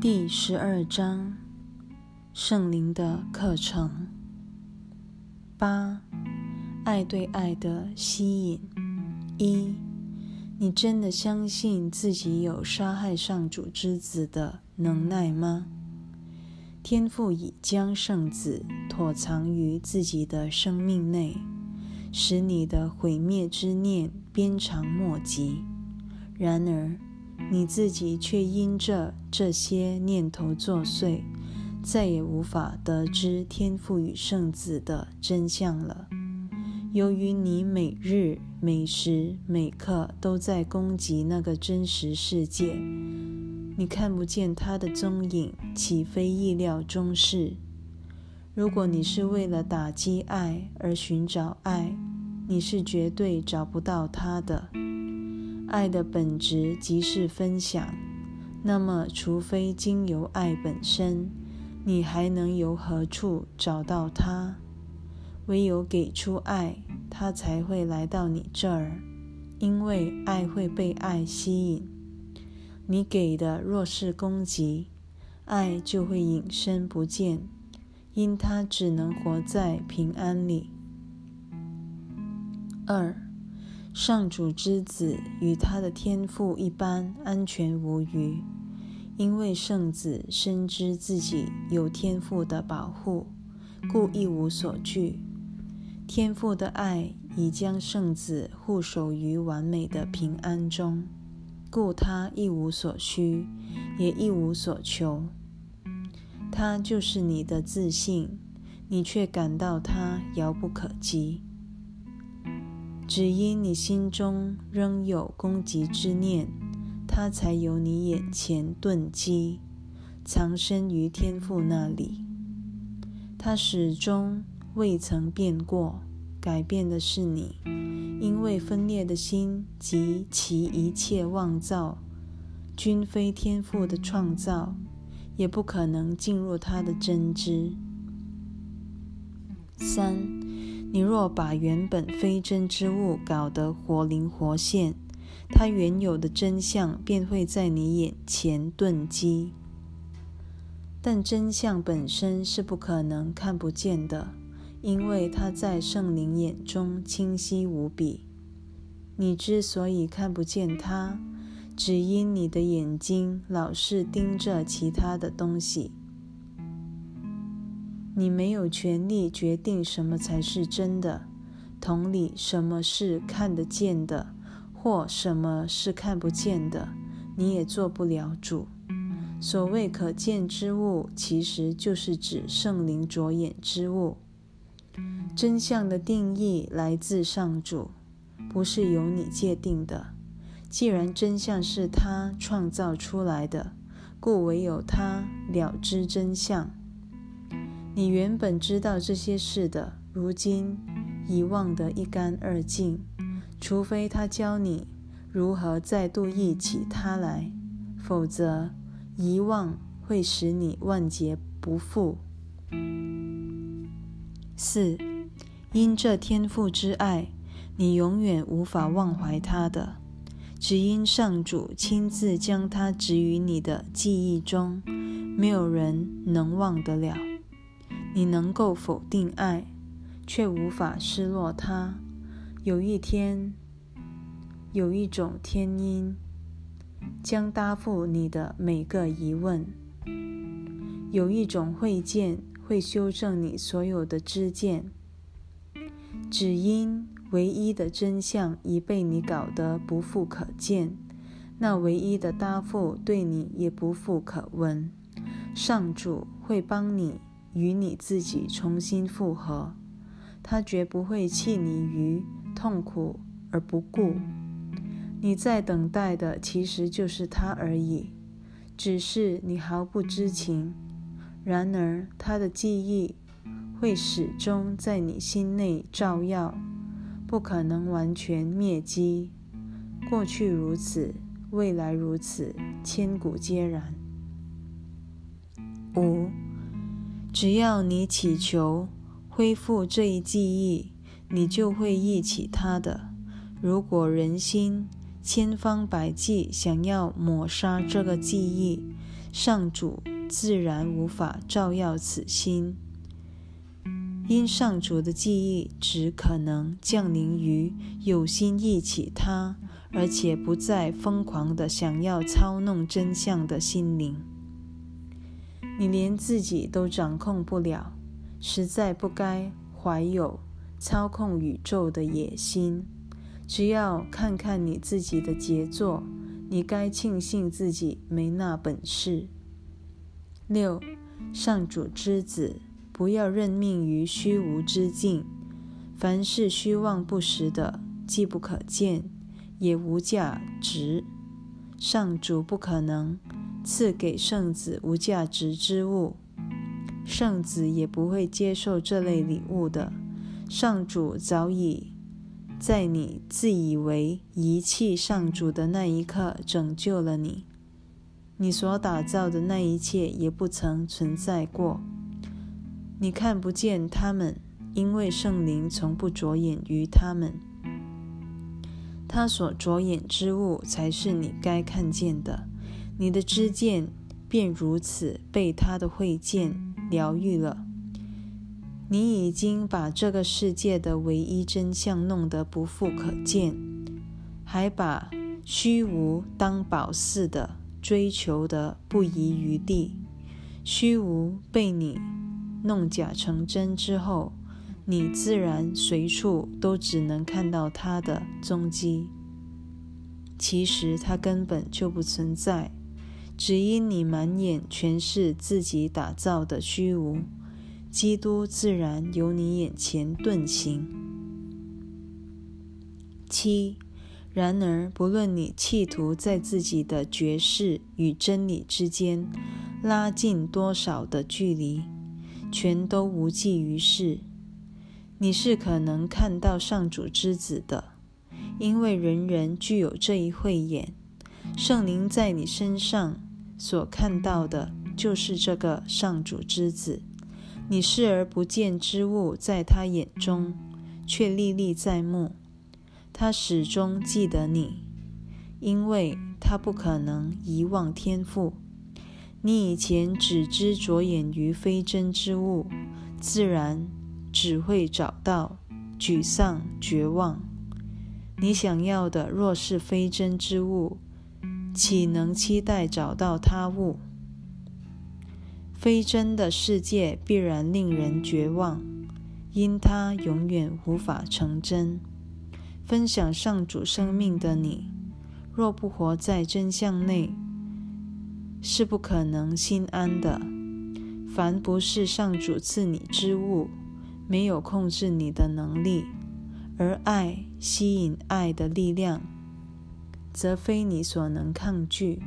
第十二章：圣灵的课程。八、爱对爱的吸引。一、你真的相信自己有杀害上主之子的能耐吗？天父已将圣子妥藏于自己的生命内，使你的毁灭之念鞭长莫及。然而，你自己却因着这些念头作祟，再也无法得知天父与圣子的真相了。由于你每日每时每刻都在攻击那个真实世界，你看不见他的踪影，岂非意料中事？如果你是为了打击爱而寻找爱，你是绝对找不到他的。爱的本质即是分享，那么，除非经由爱本身，你还能由何处找到它？唯有给出爱，它才会来到你这儿，因为爱会被爱吸引。你给的若是攻击，爱就会隐身不见，因它只能活在平安里。二。上主之子与他的天父一般安全无虞，因为圣子深知自己有天父的保护，故一无所惧。天父的爱已将圣子护守于完美的平安中，故他一无所需，也一无所求。他就是你的自信，你却感到他遥不可及。只因你心中仍有攻击之念，他才由你眼前遁迹，藏身于天父那里。他始终未曾变过，改变的是你，因为分裂的心及其一切妄造，均非天父的创造，也不可能进入他的真知。三。你若把原本非真之物搞得活灵活现，它原有的真相便会在你眼前顿击。但真相本身是不可能看不见的，因为它在圣灵眼中清晰无比。你之所以看不见它，只因你的眼睛老是盯着其他的东西。你没有权利决定什么才是真的，同理，什么是看得见的，或什么是看不见的，你也做不了主。所谓可见之物，其实就是指圣灵着眼之物。真相的定义来自上主，不是由你界定的。既然真相是他创造出来的，故唯有他了知真相。你原本知道这些事的，如今已忘得一干二净。除非他教你如何再度忆起他来，否则遗忘会使你万劫不复。四，因这天赋之爱，你永远无法忘怀他的，只因上主亲自将他植于你的记忆中，没有人能忘得了。你能够否定爱，却无法失落它。有一天，有一种天音将答复你的每个疑问；有一种会见会修正你所有的知见。只因唯一的真相已被你搞得不复可见，那唯一的答复对你也不复可闻。上主会帮你。与你自己重新复合，他绝不会弃你于痛苦而不顾。你在等待的其实就是他而已，只是你毫不知情。然而，他的记忆会始终在你心内照耀，不可能完全灭迹。过去如此，未来如此，千古皆然。五。只要你祈求恢复这一记忆，你就会忆起它的。如果人心千方百计想要抹杀这个记忆，上主自然无法照耀此心。因上主的记忆只可能降临于有心忆起它，而且不再疯狂的想要操弄真相的心灵。你连自己都掌控不了，实在不该怀有操控宇宙的野心。只要看看你自己的杰作，你该庆幸自己没那本事。六，上主之子。不要认命于虚无之境，凡是虚妄不实的，既不可见，也无价值。上主不可能赐给圣子无价值之物，圣子也不会接受这类礼物的。上主早已在你自以为遗弃上主的那一刻拯救了你，你所打造的那一切也不曾存在过。你看不见他们，因为圣灵从不着眼于他们。他所着眼之物才是你该看见的。你的知见便如此被他的会见疗愈了。你已经把这个世界的唯一真相弄得不复可见，还把虚无当宝似的追求得不遗余力。虚无被你。弄假成真之后，你自然随处都只能看到它的踪迹。其实它根本就不存在，只因你满眼全是自己打造的虚无。基督自然由你眼前遁形。七，然而不论你企图在自己的觉识与真理之间拉近多少的距离。全都无济于事。你是可能看到上主之子的，因为人人具有这一慧眼。圣灵在你身上所看到的，就是这个上主之子。你视而不见之物，在他眼中却历历在目。他始终记得你，因为他不可能遗忘天赋。你以前只知着眼于非真之物，自然只会找到沮丧、绝望。你想要的若是非真之物，岂能期待找到他物？非真的世界必然令人绝望，因它永远无法成真。分享上主生命的你，若不活在真相内，是不可能心安的。凡不是上主赐你之物，没有控制你的能力；而爱吸引爱的力量，则非你所能抗拒。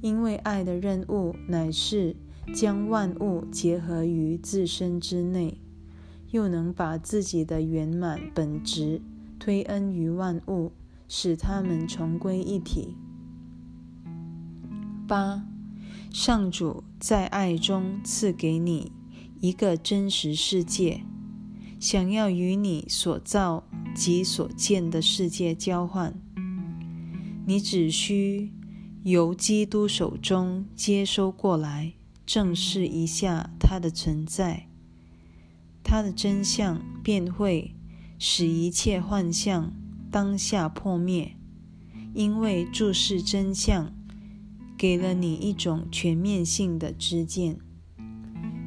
因为爱的任务乃是将万物结合于自身之内，又能把自己的圆满本质推恩于万物，使他们重归一体。八。上主在爱中赐给你一个真实世界，想要与你所造及所见的世界交换，你只需由基督手中接收过来，正视一下它的存在，它的真相便会使一切幻象当下破灭，因为注视真相。给了你一种全面性的知见，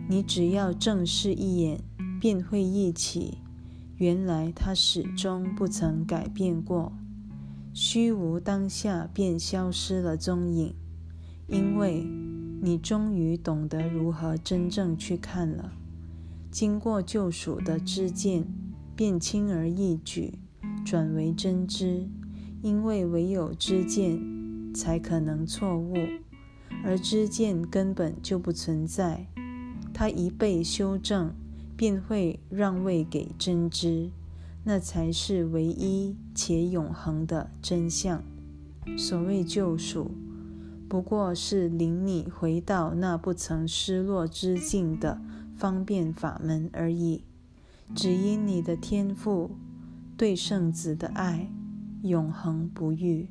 你只要正视一眼，便会忆起，原来它始终不曾改变过。虚无当下便消失了踪影，因为你终于懂得如何真正去看了。经过救赎的知见，便轻而易举转为真知，因为唯有知见。才可能错误，而知见根本就不存在。它一被修正，便会让位给真知，那才是唯一且永恒的真相。所谓救赎，不过是领你回到那不曾失落之境的方便法门而已。只因你的天赋对圣子的爱永恒不渝。